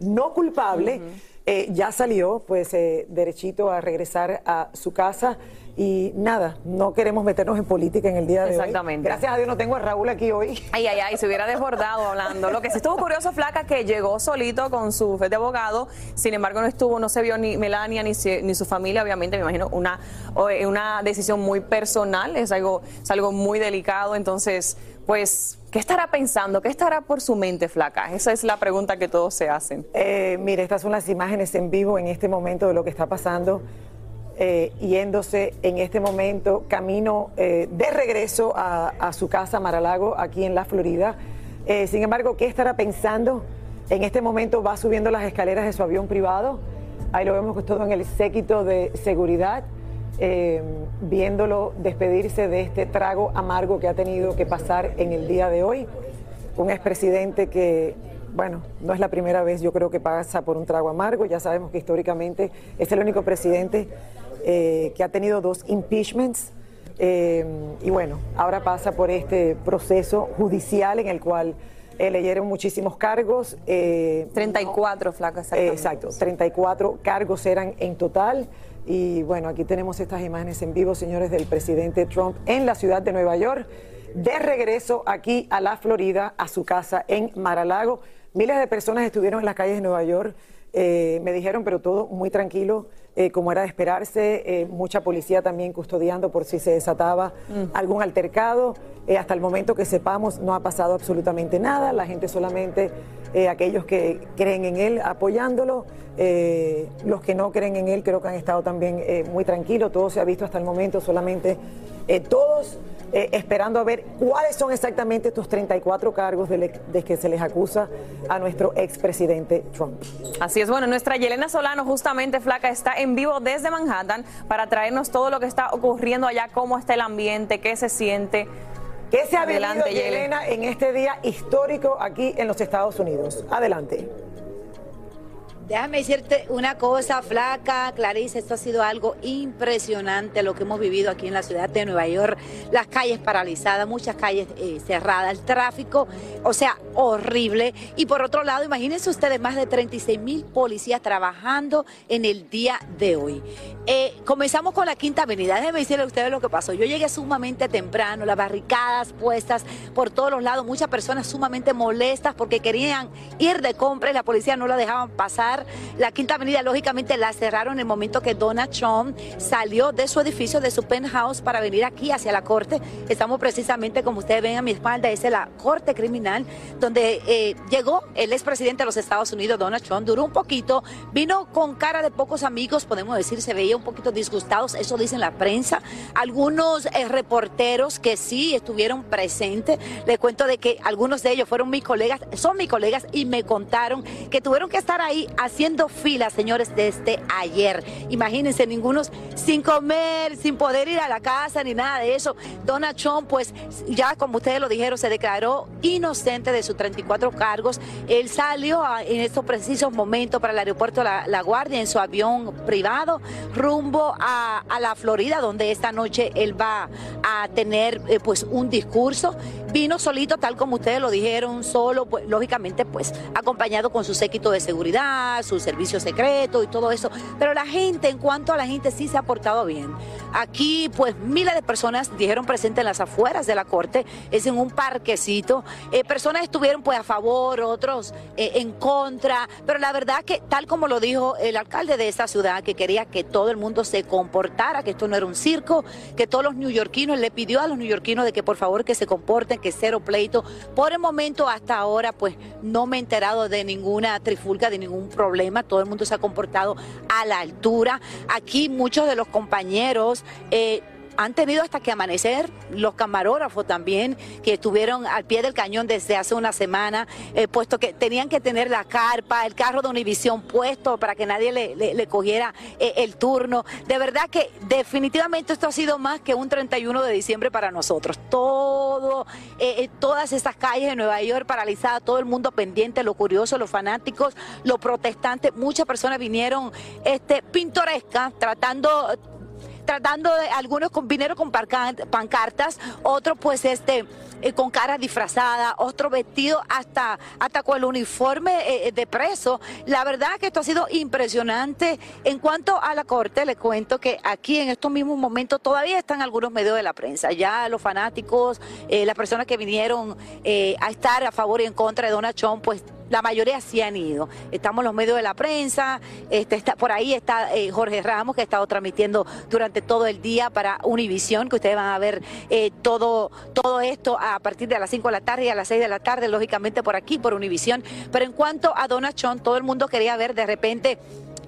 no culpable, eh, ya salió pues eh, derechito a regresar a su casa y nada, no queremos meternos en política en el día de Exactamente. hoy. Gracias a Dios no tengo a Raúl aquí hoy. Ay, ay, ay, se hubiera desbordado hablando. Lo que sí estuvo curioso, Flaca, que llegó solito con su fe de abogado, sin embargo no estuvo, no se vio ni Melania ni, ni su familia, obviamente, me imagino, una, eh, una decisión muy personal, es algo, es algo muy delicado, entonces, pues, ¿qué estará pensando? ¿Qué estará por su mente, Flaca? Esa es la pregunta que todos se hacen. Eh, mire, estas son las imágenes en vivo en este momento de lo que está pasando, eh, yéndose en este momento camino eh, de regreso a, a su casa Maralago, aquí en la Florida. Eh, sin embargo, ¿qué estará pensando? En este momento va subiendo las escaleras de su avión privado. Ahí lo vemos todo en el séquito de seguridad, eh, viéndolo despedirse de este trago amargo que ha tenido que pasar en el día de hoy un expresidente que, bueno, no es la primera vez, yo creo que pasa por un trago amargo. Ya sabemos que históricamente es el único presidente eh, que ha tenido dos impeachments. Eh, y bueno, ahora pasa por este proceso judicial en el cual eh, leyeron muchísimos cargos. eh, 34, Flaca, eh, exactamente. Exacto, 34 cargos eran en total. Y bueno, aquí tenemos estas imágenes en vivo, señores, del presidente Trump en la ciudad de Nueva York, de regreso aquí a la Florida, a su casa en Maralago. Miles de personas estuvieron en las calles de Nueva York. eh, me dijeron, pero todo muy tranquilo, eh, como era de esperarse. eh, mucha policía también custodiando por si se desataba algún altercado. Hasta el momento que sepamos, no ha pasado absolutamente nada. La gente solamente, aquellos que creen en él, apoyándolo. Eh, los que no creen en él, creo que han estado también eh, muy tranquilos. Todo se ha visto hasta el momento, solamente eh, todos esperando a ver cuáles son exactamente estos 34 cargos de, le- de que se les acusa a nuestro expresidente Trump. Así es, bueno, nuestra Yelena Solano, justamente flaca, está en vivo desde Manhattan para traernos todo lo que está ocurriendo allá, cómo está el ambiente, qué se siente. ¿Qué se ha Adelante, Yele. Yelena, en este día histórico aquí en los Estados Unidos? Adelante. Déjame decirte una cosa, flaca, Clarice, esto ha sido algo impresionante lo que hemos vivido aquí en la ciudad de Nueva York. Las calles paralizadas, muchas calles eh, cerradas, el tráfico, o sea, horrible. Y por otro lado, imagínense ustedes más de 36 mil policías trabajando en el día de hoy. Eh, comenzamos con la Quinta Avenida. Déjenme decirle a ustedes lo que pasó. Yo llegué sumamente temprano, las barricadas puestas por todos los lados, muchas personas sumamente molestas porque querían ir de compra y la policía no la dejaban pasar. La Quinta Avenida. Lógicamente la cerraron en el momento que Donald Trump salió de su edificio, de su penthouse, para venir aquí hacia la corte. Estamos precisamente, como ustedes ven a mi espalda, es la corte criminal, donde eh, llegó el expresidente de los Estados Unidos, Donald Trump. Duró un poquito, vino con cara de pocos amigos, podemos decir, se veía un poquito disgustados, eso dice la prensa. Algunos eh, reporteros que sí estuvieron presentes, le cuento de que algunos de ellos fueron mis colegas, son mis colegas y me contaron que tuvieron que estar ahí haciendo filas, señores, desde ayer. Imagínense, ningunos sin comer, sin poder ir a la casa ni nada de eso. Donald Trump, pues ya como ustedes lo dijeron, se declaró inocente de sus 34 cargos. Él salió en estos precisos momentos para el aeropuerto La, la Guardia en su avión privado rumbo a, a, la Florida, donde esta noche él va a tener eh, pues un discurso. Vino solito, tal como ustedes lo dijeron, solo, pues, lógicamente, pues acompañado con su séquito de seguridad, su servicio secreto y todo eso. Pero la gente, en cuanto a la gente, sí se ha portado bien. Aquí, pues, miles de personas dijeron presentes en las afueras de la corte, es en un parquecito. Eh, personas estuvieron, pues, a favor, otros eh, en contra. Pero la verdad que, tal como lo dijo el alcalde de esta ciudad, que quería que todo el mundo se comportara, que esto no era un circo, que todos los neoyorquinos, le pidió a los neoyorquinos de que por favor que se comporten, que cero pleito. Por el momento, hasta ahora, pues, no me he enterado de ninguna trifulca, de ningún problema. Todo el mundo se ha comportado a la altura. Aquí muchos de los compañeros... Eh, han tenido hasta que amanecer, los camarógrafos también, que estuvieron al pie del cañón desde hace una semana, eh, puesto que tenían que tener la carpa, el carro de Univisión puesto para que nadie le, cogiera eh, el turno. De verdad que definitivamente esto ha sido más que un 31 de diciembre para nosotros. Todo, eh, todas estas calles de Nueva York paralizadas, todo el mundo pendiente, lo curioso, los fanáticos, los protestantes, muchas personas vinieron este, pintorescas, tratando tratando de algunos con vinieron con pancartas, otros pues este eh, con cara disfrazada, otro vestido hasta, hasta con el uniforme eh, de preso. La verdad que esto ha sido impresionante. En cuanto a la corte, le cuento que aquí en estos mismos momentos todavía están algunos medios de la prensa. Ya los fanáticos, eh, las personas que vinieron eh, a estar a favor y en contra de Donald Trump, pues la mayoría sí han ido. Estamos los medios de la prensa, este, está, por ahí está eh, Jorge Ramos, que ha estado transmitiendo durante todo el día para Univisión, que ustedes van a ver eh, todo, todo esto a partir de las 5 de la tarde y a las 6 de la tarde, lógicamente por aquí, por Univisión. Pero en cuanto a Trump, todo el mundo quería ver de repente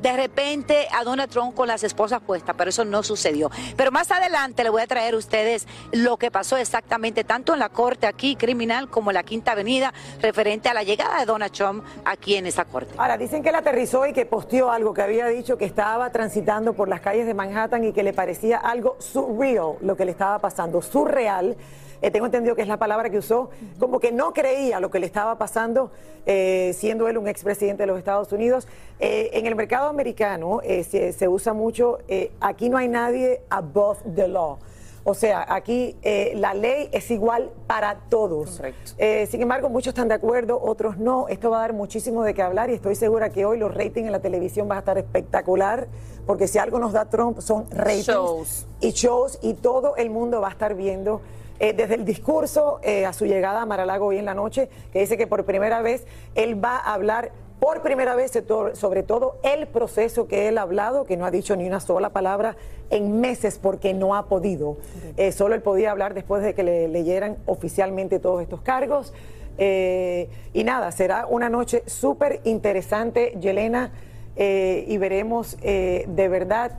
de repente a Donald Trump con las esposas puestas, pero eso no sucedió. Pero más adelante le voy a traer a ustedes lo que pasó exactamente tanto en la corte aquí criminal como en la Quinta Avenida referente a la llegada de Donald Trump aquí en esa corte. Ahora, dicen que él aterrizó y que posteó algo que había dicho que estaba transitando por las calles de Manhattan y que le parecía algo surreal lo que le estaba pasando, surreal. Eh, tengo entendido que es la palabra que usó, como que no creía lo que le estaba pasando, eh, siendo él un expresidente de los Estados Unidos. Eh, en el mercado americano se, se, usa mucho, aquí no hay nadie above the law. O sea, aquí eh, la ley es igual para todos. Eh, sin embargo, muchos están de acuerdo, otros no. Esto va a dar muchísimo de qué hablar y estoy segura que hoy los ratings en la televisión van a estar espectacular, porque si algo nos da Trump son ratings Shows. y shows y todo el mundo va a estar viendo. Eh, desde el discurso eh, a su llegada a Maralago hoy en la noche, que dice que por primera vez él va a hablar por primera vez sobre todo el proceso que él ha hablado, que no ha dicho ni una sola palabra en meses porque no ha podido. Eh, solo él podía hablar después de que le leyeran oficialmente todos estos cargos. Eh, y nada, será una noche súper interesante, Yelena, eh, y veremos de verdad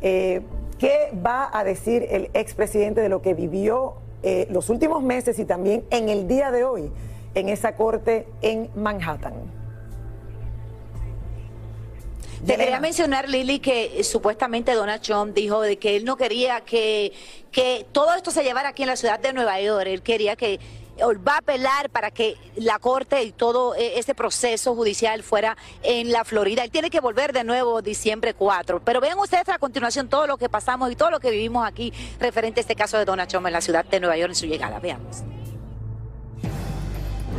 qué va a decir el expresidente de lo que vivió los últimos meses y también en el día de hoy en esa corte en Manhattan. Te quería mencionar, Lili, que eh, supuestamente Donald Trump dijo de que él no quería que, que todo esto se llevara aquí en la ciudad de Nueva York. Él quería que va a apelar para que la corte y todo eh, ese proceso judicial fuera en la Florida. Él tiene que volver de nuevo diciembre 4. Pero vean ustedes a continuación todo lo que pasamos y todo lo que vivimos aquí referente a este caso de Donald Trump en la ciudad de Nueva York en su llegada. Veamos.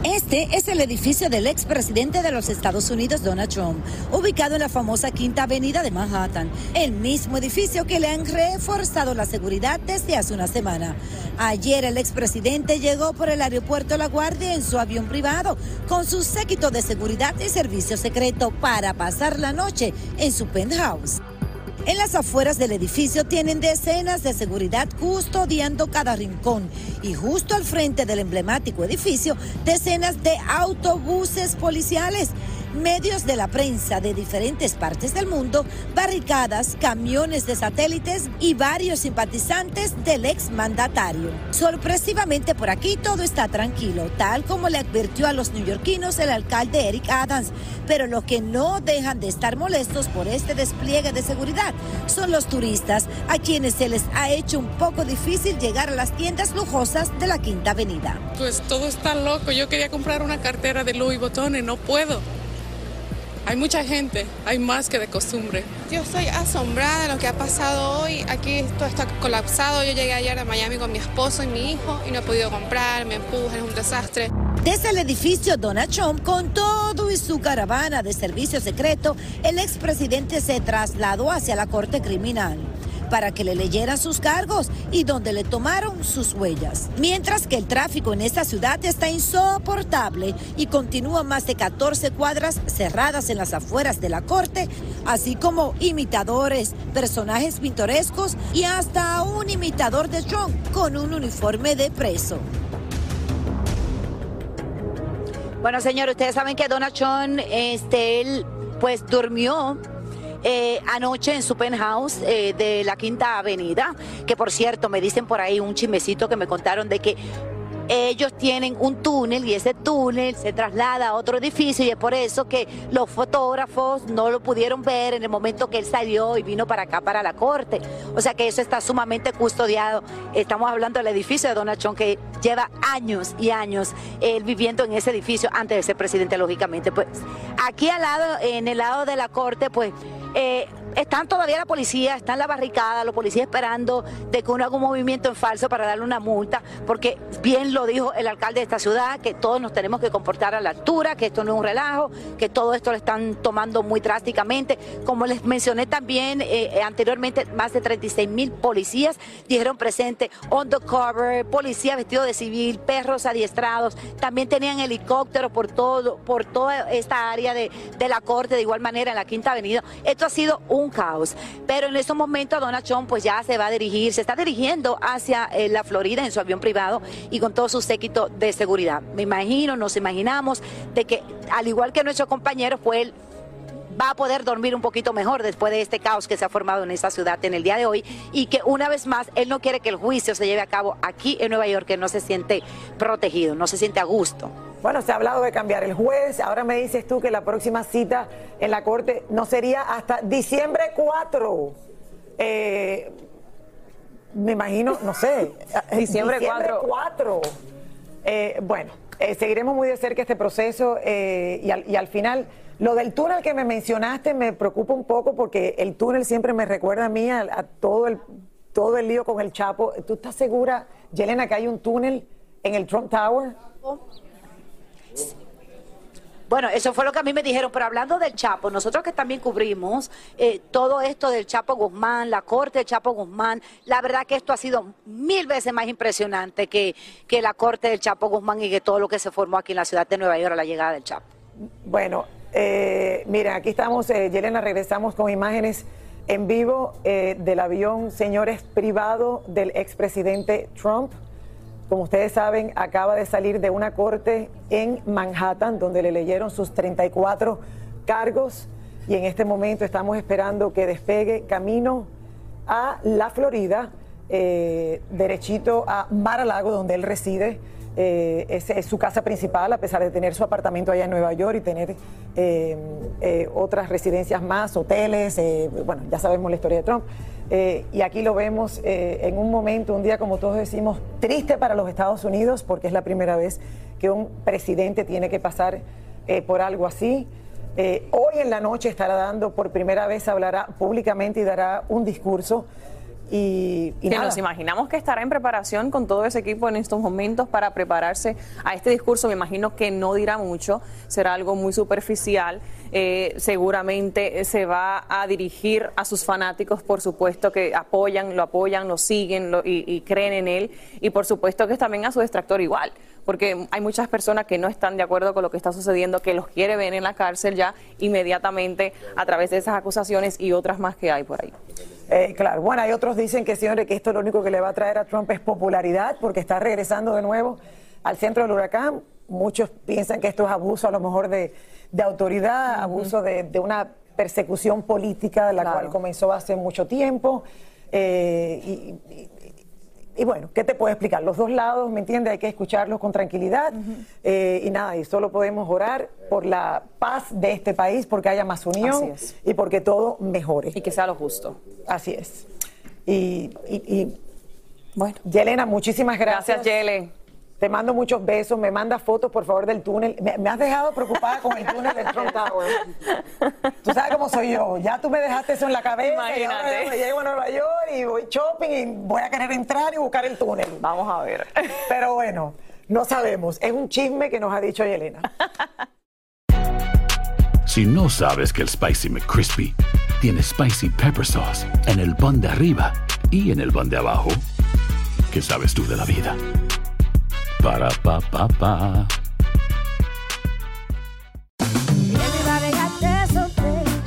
Este es el edificio del expresidente de los Estados Unidos, Donald Trump, ubicado en la famosa Quinta Avenida de Manhattan, el mismo edificio que le han reforzado la seguridad desde hace una semana. Ayer el expresidente llegó por el aeropuerto La Guardia en su avión privado, con su séquito de seguridad y servicio secreto para pasar la noche en su penthouse. En las afueras del edificio tienen decenas de seguridad custodiando cada rincón y justo al frente del emblemático edificio decenas de autobuses policiales medios de la prensa de diferentes partes del mundo, barricadas, camiones de satélites y varios simpatizantes del exmandatario. Sorpresivamente por aquí todo está tranquilo, tal como le advirtió a los neoyorquinos el alcalde Eric Adams, pero los que no dejan de estar molestos por este despliegue de seguridad son los turistas, a quienes se les ha hecho un poco difícil llegar a las tiendas lujosas de la Quinta Avenida. Pues todo está loco, yo quería comprar una cartera de Louis Vuitton y no puedo. Hay mucha gente, hay más que de costumbre. Yo estoy asombrada de lo que ha pasado hoy. Aquí todo está colapsado. Yo llegué ayer de Miami con mi esposo y mi hijo y no he podido comprar, me empujan, es un desastre. Desde el edificio Donald Trump, con todo y su caravana de servicio secreto, el expresidente se trasladó hacia la Corte Criminal para que le leyeran sus cargos y donde le tomaron sus huellas. Mientras que el tráfico en esta ciudad está insoportable y continúa más de 14 cuadras cerradas en las afueras de la corte, así como imitadores, personajes pintorescos y hasta un imitador de Trump con un uniforme de preso. Bueno, señor, ustedes saben que Donald Trump, este, él, pues durmió eh, anoche en su penthouse eh, de la Quinta Avenida, que por cierto me dicen por ahí un chismecito que me contaron de que ellos tienen un túnel y ese túnel se traslada a otro edificio y es por eso que los fotógrafos no lo pudieron ver en el momento que él salió y vino para acá, para la corte. O sea que eso está sumamente custodiado. Estamos hablando del edificio de Donald Trump que lleva años y años él viviendo en ese edificio antes de ser presidente, lógicamente. Pues aquí al lado, en el lado de la corte, pues eh, están todavía la policía, están la barricada, los policías esperando de que uno haga un movimiento en falso para darle una multa, porque bien lo dijo el alcalde de esta ciudad, que todos nos tenemos que comportar a la altura, que esto no es un relajo, que todo esto lo están tomando muy drásticamente. Como les mencioné también eh, eh, anteriormente, más de 36 mil policías dijeron presente, on the cover, policías vestidos de civil, perros adiestrados, también tenían helicópteros por todo, por toda esta área de, de la corte, de igual manera en la Quinta Avenida. Esto ha sido un un caos. Pero en estos momentos Donald Trump pues ya se va a dirigir, se está dirigiendo hacia eh, la Florida en su avión privado y con todo su séquito de seguridad. Me imagino, nos imaginamos de que al igual que nuestros compañeros, pues él va a poder dormir un poquito mejor después de este caos que se ha formado en esta ciudad en el día de hoy y que una vez más él no quiere que el juicio se lleve a cabo aquí en Nueva York, que no se siente protegido, no se siente a gusto. Bueno, se ha hablado de cambiar el juez. Ahora me dices tú que la próxima cita en la corte no sería hasta diciembre 4. Eh, me imagino, no sé. Diciembre, 4. Eh, bueno, eh, seguiremos muy de cerca este proceso y al, y al final. Lo del túnel que me mencionaste me preocupa un poco porque el túnel siempre me recuerda a mí a, a todo el todo el lío con el Chapo. ¿Tú estás segura, Yelena, que hay un túnel en el Trump Tower? Bueno, eso fue lo que a mí me dijeron, pero hablando del Chapo, nosotros que también cubrimos eh, todo esto del Chapo Guzmán, la corte del Chapo Guzmán, la verdad que esto ha sido mil veces más impresionante que, que la corte del Chapo Guzmán y que todo lo que se formó aquí en la ciudad de Nueva York a la llegada del Chapo. Bueno, eh, mira, aquí estamos, eh, Yelena, regresamos con imágenes en vivo eh, del avión, señores, privado del expresidente Trump. Como ustedes saben, acaba de salir de una corte en Manhattan donde le leyeron sus 34 cargos y en este momento estamos esperando que despegue camino a la Florida, eh, derechito a Mar-a-Lago donde él reside. Eh, es su casa principal, a pesar de tener su apartamento allá en Nueva York y tener eh, eh, otras residencias más, hoteles, bueno, ya sabemos la historia de Trump. Y aquí lo vemos en un momento, un día como todos decimos, triste para los Estados Unidos, porque es la primera vez que un presidente tiene que pasar por algo así. Hoy en la noche estará dando, por primera vez hablará públicamente y dará un discurso. Y, y que nada. nos imaginamos que estará en preparación con todo ese equipo en estos momentos para prepararse a este discurso. Me imagino que no dirá mucho, será algo muy superficial. Eh, seguramente se va a dirigir a sus fanáticos, por supuesto que apoyan, lo apoyan, lo siguen lo- y, y creen en él. Y por supuesto que también a su detractor igual, porque hay muchas personas que no están de acuerdo con lo que está sucediendo, que los quiere ver en la cárcel ya inmediatamente a través de esas acusaciones y otras más que hay por ahí. Eh, claro, bueno, hay otros dicen que señores que esto lo único que le va a traer a Trump es popularidad porque está regresando de nuevo al centro del huracán. Muchos piensan que esto es abuso a lo mejor de, de autoridad, abuso de, de una persecución política, la Claro. cual comenzó hace mucho tiempo. Eh, y, y- y bueno, ¿qué te puedo explicar? Los dos lados, ¿me entiendes? Hay que escucharlos con tranquilidad. Eh, y nada, y solo podemos orar por la paz de este país, porque haya más unión y porque todo mejore. Y que sea lo justo. Así es. Y, y, y, bueno, Yelena, muchísimas gracias. Gracias, Yele. Te mando muchos besos. Me manda fotos, por favor, del túnel. Me, me has dejado preocupada con el túnel del Trump Tower. Tú sabes cómo soy yo. Ya tú me dejaste eso en la cabeza. Y Imagínate. ahora llego a Nueva York y voy shopping y voy a querer entrar y buscar el túnel. Vamos a ver. Pero bueno, no sabemos. Es un chisme que nos ha dicho Yelena. Si no sabes que el Spicy McCrispy tiene Spicy Pepper Sauce en el pan de arriba y en el pan de abajo, ¿qué sabes tú de la vida? Para,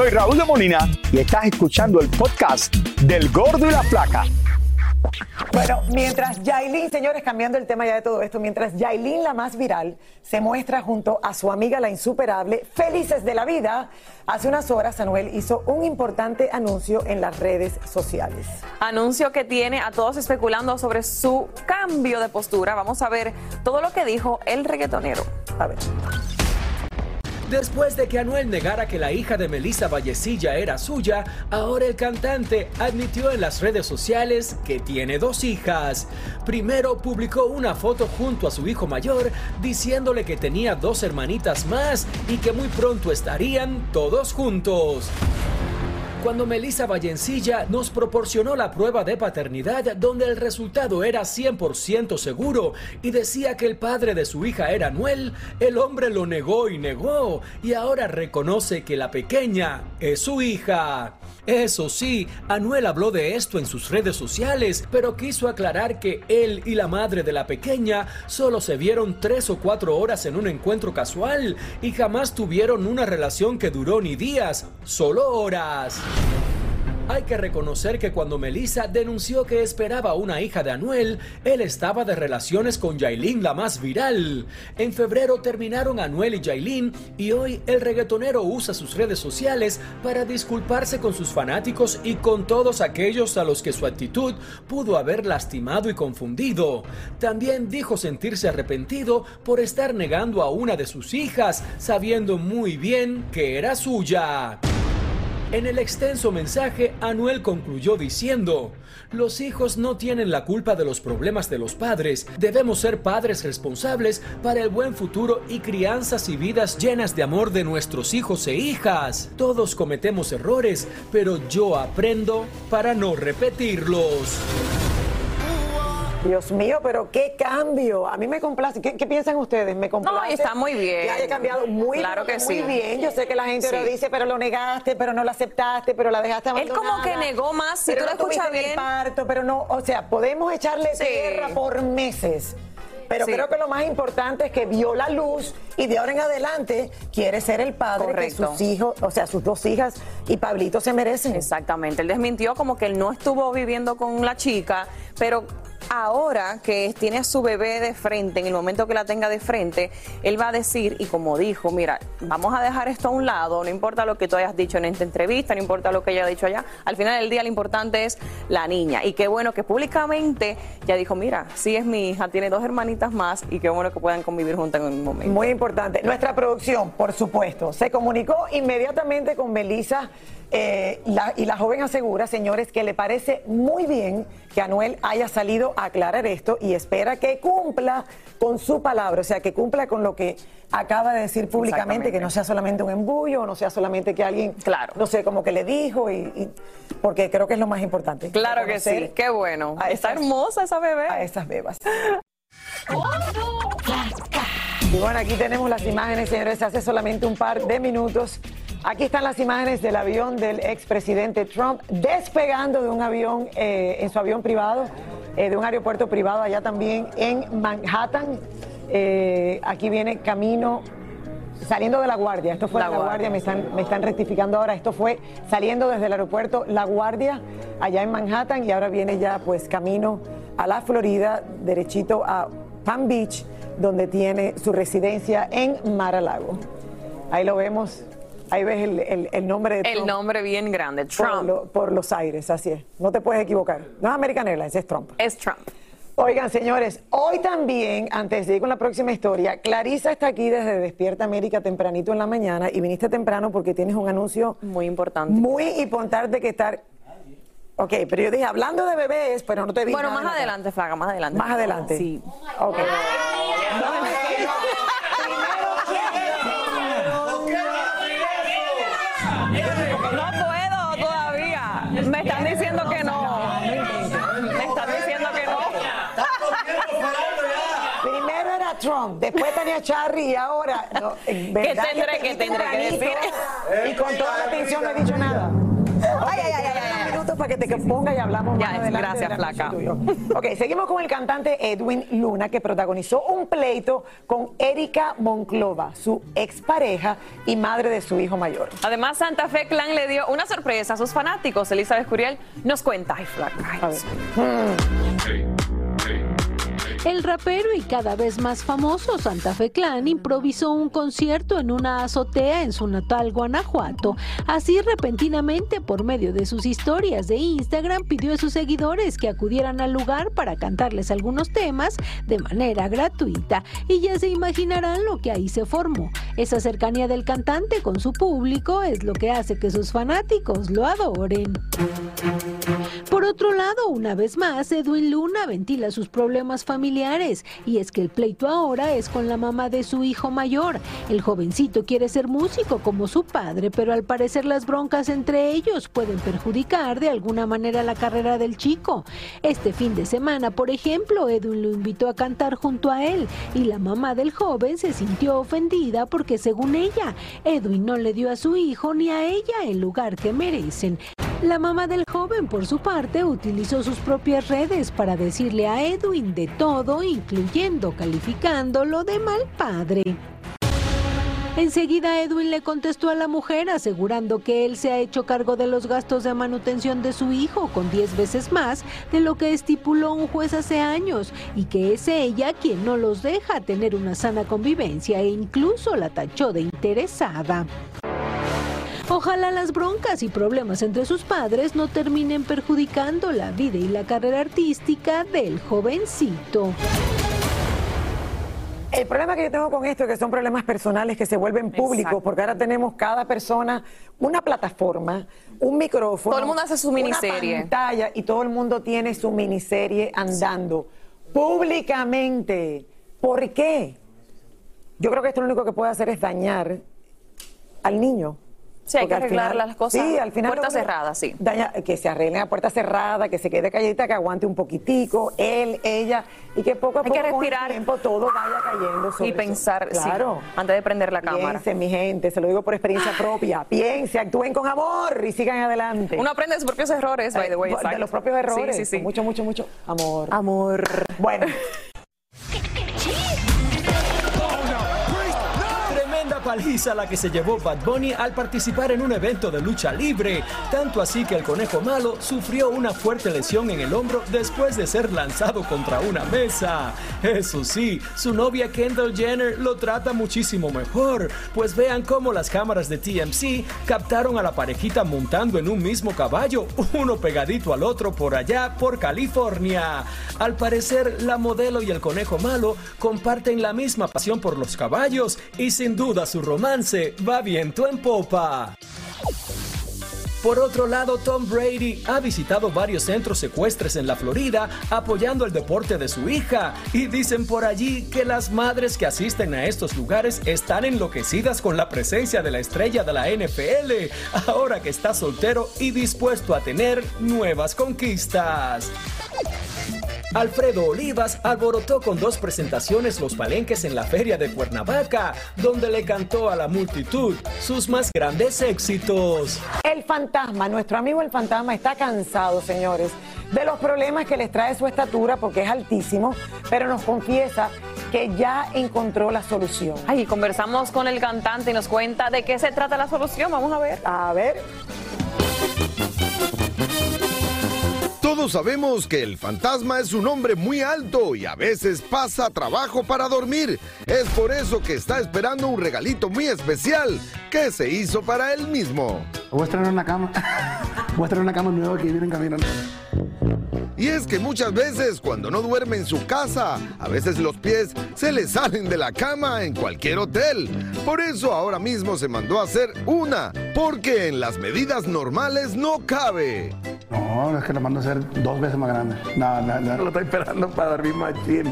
Soy Raúl de Molina y estás escuchando el podcast del Gordo y la Flaca. Bueno, mientras Yailin, señores, cambiando el tema ya de todo esto, mientras Yailin, la más viral, se muestra junto a su amiga la insuperable, felices de la vida, hace unas horas Anuel hizo un importante anuncio en las redes sociales. Anuncio que tiene a todos especulando sobre su cambio de postura. Vamos a ver todo lo que dijo el reggaetonero. A ver. Después de que Anuel negara que la hija de Melissa Vallecilla era suya, ahora el cantante admitió en las redes sociales que tiene dos hijas. Primero publicó una foto junto a su hijo mayor diciéndole que tenía dos hermanitas más y que muy pronto estarían todos juntos. Cuando Melissa Vallencilla nos proporcionó la prueba de paternidad donde el resultado era 100% seguro y decía que el padre de su hija era Anuel, el hombre lo negó y negó y ahora reconoce que la pequeña es su hija. Eso sí, Anuel habló de esto en sus redes sociales, pero quiso aclarar que él y la madre de la pequeña solo se vieron tres o cuatro horas en un encuentro casual y jamás tuvieron una relación que duró ni días, solo horas. Hay que reconocer que cuando Melissa denunció que esperaba una hija de Anuel, él estaba de relaciones con Yailin, la más viral. En febrero terminaron Anuel y Yailin y hoy el reggaetonero usa sus redes sociales para disculparse con sus fanáticos y con todos aquellos a los que su actitud pudo haber lastimado y confundido. También dijo sentirse arrepentido por estar negando a una de sus hijas, sabiendo muy bien que era suya. En el extenso mensaje, Anuel concluyó diciendo, los hijos no tienen la culpa de los problemas de los padres, debemos ser padres responsables para el buen futuro y crianzas y vidas llenas de amor de nuestros hijos e hijas. Todos cometemos errores, pero yo aprendo para no repetirlos. Dios mío, pero qué cambio. A mí me complace. ¿Qué, qué piensan ustedes? ¿Me complace? No, está muy bien. Que haya cambiado muy, Claro que muy sí. bien. Yo sé que la gente Sí. lo dice, pero lo negaste, pero no lo aceptaste, pero la dejaste Él abandonada. como que negó más, si tú lo no escuchas en el bien. parto, pero no, o sea, podemos echarle Sí. tierra por meses. Pero Sí. creo que lo más importante es que vio la luz y de ahora en adelante quiere ser el padre Correcto. que sus hijos, o sea, sus dos hijas y Pablito se merecen. Exactamente, él desmintió como que él no estuvo viviendo con la chica, pero ahora que tiene a su bebé de frente, en el momento que la tenga de frente, él va a decir, y como dijo, mira, vamos a dejar esto a un lado, no importa lo que tú hayas dicho en esta entrevista, no importa lo que haya dicho allá, al final del día lo importante es la niña. Y qué bueno que públicamente ya dijo, mira, sí es mi hija, tiene dos hermanitas más y qué bueno que puedan convivir juntas en un momento. Muy importante. Nuestra producción, por supuesto, se comunicó inmediatamente con Melissa eh, la- y la joven asegura, señores, que le parece muy bien que Anuel haya salido a aclarar esto y espera que cumpla con su palabra, o sea, que cumpla con lo que acaba de decir públicamente, que no sea solamente un embullo, no sea solamente que alguien, Claro. no sé, como que le dijo, y, y- porque creo que es lo más importante. Claro que sí, qué bueno. Está hermosa esa bebé. a esas bebas. Y bueno, aquí tenemos las imágenes, señores, hace solamente un par de minutos. Aquí están las imágenes del avión del expresidente Trump despegando de un avión, eh, en su avión privado, eh, de un aeropuerto privado allá también en Manhattan. Eh, aquí viene camino saliendo de La Guardia. Esto fue La de La Guardia, Guardia, me están, me están rectificando ahora. Esto fue saliendo desde el aeropuerto La Guardia, allá en Manhattan, y ahora viene ya pues camino a la Florida, derechito a Palm Beach, donde tiene su residencia en Mar-a-Lago. Ahí lo vemos, ahí ves el, el- el nombre de El Trump nombre bien grande, por, Trump. lo- por los aires, así es. No te puedes equivocar. No es American Airlines, es Trump. Es Trump. Oigan, señores, hoy también, antes de ir con la próxima historia, Clarisa está aquí desde Despierta América tempranito en la mañana y viniste temprano porque tienes un anuncio Muy importante. muy importante que estar. Ok, pero yo dije, hablando de bebés, pero no te vi. Bueno, nada más adelante, Flaga, más adelante. Más adelante. Sí. Ok. Trump, después tenía Charry y ahora. no, ¿Qué tendré, vi tendré que decir? Y con toda la atención no he dicho nada. Ay, ay, ay, ay, ay. Unos minutos para que te ponga y hablamos Ya, más adelante. gracias, flaca. Ok, seguimos con el cantante Edwin Luna, que protagonizó un pleito con Erika Monclova, su expareja y madre de su hijo mayor. Además, Santa Fe Clan le dio una sorpresa a sus fanáticos. Elizabeth Curiel nos cuenta. Ay, Flaca. ay, El rapero y cada vez más famoso Santa Fe Clan improvisó un concierto en una azotea en su natal Guanajuato. Así repentinamente, por medio de sus historias de Instagram, pidió a sus seguidores que acudieran al lugar para cantarles algunos temas de manera gratuita. Y ya se imaginarán lo que ahí se formó. Esa cercanía del cantante con su público es lo que hace que sus fanáticos lo adoren. Por otro lado, una vez más, Edwin Luna ventila sus problemas familiares y es que el pleito ahora es con la mamá de su hijo mayor. El jovencito quiere ser músico como su padre, pero al parecer las broncas entre ellos pueden perjudicar de alguna manera la carrera del chico. Este fin de semana, por ejemplo, Edwin lo invitó a cantar junto a él y la mamá del joven se sintió ofendida porque según ella, Edwin no le dio a su hijo ni a ella el lugar que merecen. La mamá del joven, por su parte, utilizó sus propias redes para decirle a Edwin de todo, incluyendo calificándolo de mal padre. Enseguida Edwin le contestó a la mujer asegurando que él se ha hecho cargo de los gastos de manutención de su hijo con 10 veces más de lo que estipuló un juez hace años y que es ella quien no los deja tener una sana convivencia e incluso la tachó de interesada. Ojalá las broncas y problemas entre sus padres no terminen perjudicando la vida y la carrera artística del jovencito. El problema que yo tengo con esto es que son problemas personales que se vuelven públicos, porque ahora tenemos cada persona una plataforma, un micrófono. Todo el mundo hace su miniserie. Una pantalla y todo el mundo tiene su miniserie andando públicamente. ¿Por qué? Yo creo que esto lo único que puede hacer es dañar al niño. Sí, hay que arreglar final- las cosas. Sí, al final. Puerta cerrada, sí. daña- que se arreglen a puerta cerrada, que se quede calladita, que aguante un poquitico, él, ella, y que poco a Hay poco con el tiempo todo vaya cayendo sobre Y pensar, eso. sí, claro. antes de prender la cámara. Piensen, mi gente, se lo digo por experiencia propia. Piensen, actúen con amor y sigan adelante. Uno aprende de sus propios errores, by the way. Eh, de exacto. los propios errores. Sí, sí, sí. con mucho, mucho, mucho amor. Amor. Bueno. Paliza la que se llevó Bad Bunny al participar en un evento de lucha libre. Tanto así que el conejo malo sufrió una fuerte lesión en el hombro después de ser lanzado contra una mesa. Eso sí, su novia Kendall Jenner lo trata muchísimo mejor. Pues vean cómo las cámaras de TMC captaron a la parejita montando en un mismo caballo, uno pegadito al otro por allá, por California. Al parecer, la modelo y el conejo malo comparten la misma pasión por los caballos y sin duda su romance va viento en popa. Por otro lado, Tom Brady ha visitado varios centros secuestres en la Florida apoyando el deporte de su hija y dicen por allí que las madres que asisten a estos lugares están enloquecidas con la presencia de la estrella de la NFL, ahora que está soltero y dispuesto a tener nuevas conquistas. Alfredo Olivas alborotó con dos presentaciones los palenques en la feria de Cuernavaca, donde le cantó a la multitud sus más grandes éxitos. El fantasma, nuestro amigo el fantasma está cansado, señores, de los problemas que les trae su estatura porque es altísimo, pero nos confiesa que ya encontró la solución. Ay, conversamos con el cantante y nos cuenta de qué se trata la solución. Vamos a ver. A ver. Todos sabemos que el fantasma es un hombre muy alto y a veces pasa trabajo para dormir. Es por eso que está esperando un regalito muy especial que se hizo para él mismo. Voy a estrenar una cama. Una cama nueva que viene en camino. Y es que muchas veces cuando no duerme en su casa, a veces los pies se le salen de la cama en cualquier hotel. Por eso ahora mismo se mandó a hacer una, porque en las medidas normales no cabe. No, es que lo mando a hacer dos veces más grande. No, no, no. Lo estoy esperando para dormir más chill.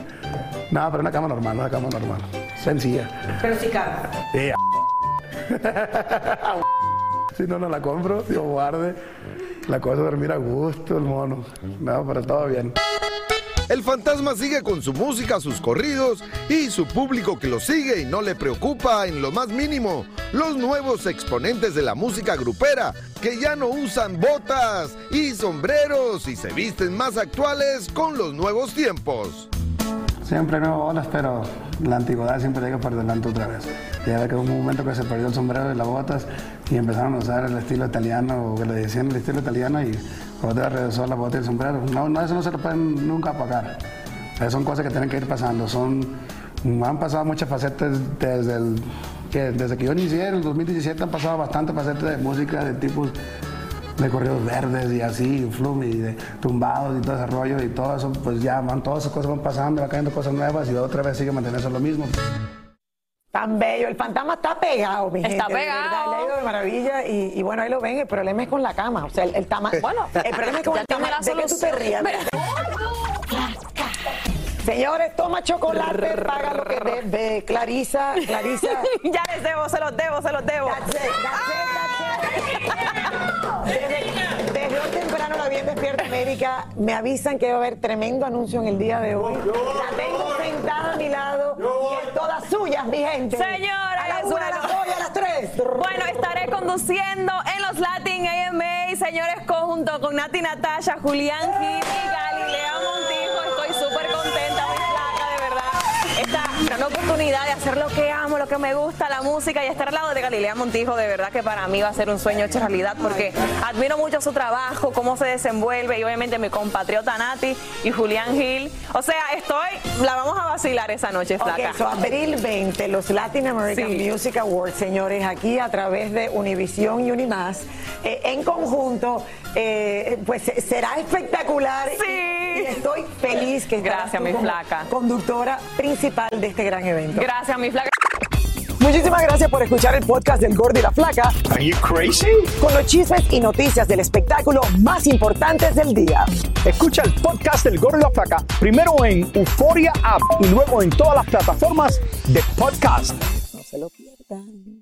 No, pero una cama normal, una cama normal. Sencilla. Pero si cabe. Eh, si no, no la compro, Dios guarde. La cosa dormir a gusto, el mono. No, pero todo bien. El fantasma sigue con su música, sus corridos y su público que lo sigue y no le preocupa en lo más mínimo. Los nuevos exponentes de la música grupera que ya no usan botas y sombreros y se visten más actuales con los nuevos tiempos. Siempre nuevas olas, pero la antigüedad siempre llega por delante otra vez. Ya que hubo un momento que se perdió el sombrero y las botas y empezaron a usar el estilo italiano, o que le decían el estilo italiano y otra vez regresó la bota y el sombrero. No, eso no se lo pueden nunca apagar. Esas son cosas que tienen que ir pasando. Son, han pasado muchas facetas desde que desde que yo inicié en el 2017 han pasado bastantes facetas de música de tipos de corridos verdes y así, flum y de tumbados y todo ese rollo y todo eso, pues ya van, todas esas cosas van pasando, van cayendo cosas nuevas y otra vez sigue manteniendo lo mismo. Tan bello, el fantasma está pegado, mi Está gente. pegado. le ha ido de maravilla y, y bueno, ahí lo ven, el problema es con la cama, o sea, el, el tamaño. Bueno, el problema es con el tamaño. ¿De qué tú te rías? Señores, toma chocolate, paga lo que debe. Clarisa, Clarisa. ya les debo, se los debo, se los debo. That's it, that's it, that's it. Desde, desde hoy temprano la bien despierta América me avisan que va a haber tremendo anuncio en el día de hoy. La tengo sentada a mi lado y es todas suyas, mi gente. Señora, a la es una, a las bueno. dos y a las tres. Bueno, estaré conduciendo en los Latin AMA, señores, conjunto con Nati Natasha, Julián Gil y Galilea gran oportunidad de hacer lo que amo, lo que me gusta, la música y estar al lado de Galilea Montijo, de verdad que para mí va a ser un sueño hecho realidad porque admiro mucho su trabajo, cómo se desenvuelve y obviamente mi compatriota Nati y Julián Gil. O sea, estoy, la vamos a vacilar esa noche, flaca. Ok, so, abril 20, los Latin American Sí. Music Awards, señores, aquí a través de Univisión y Unimás, eh, en conjunto, eh, pues eh, será espectacular. Sí. Y, y estoy feliz que Gracias, mi flaca. Conductora principal de este gran evento. Gracias, mi flaca. Muchísimas gracias por escuchar el podcast del Gordo y la Flaca. Are you crazy? Con los chismes y noticias del espectáculo más importantes del día. Escucha el podcast del Gordo y la Flaca primero en Euforia App y luego en todas las plataformas de podcast. No se lo pierdan.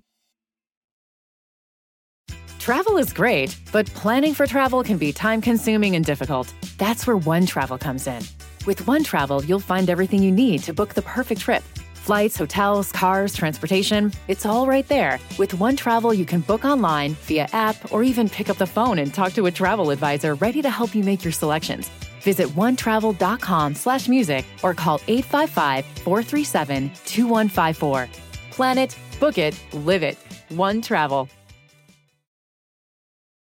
Travel is great, but planning for travel can be time consuming and difficult. That's where One Travel comes in. With One Travel, you'll find everything you need to book the perfect trip. Flights, hotels, cars, transportation, it's all right there. With One Travel, you can book online, via app, or even pick up the phone and talk to a travel advisor ready to help you make your selections. Visit onetravel.com slash music or call 855-437-2154. Plan it, book it, live it. One Travel.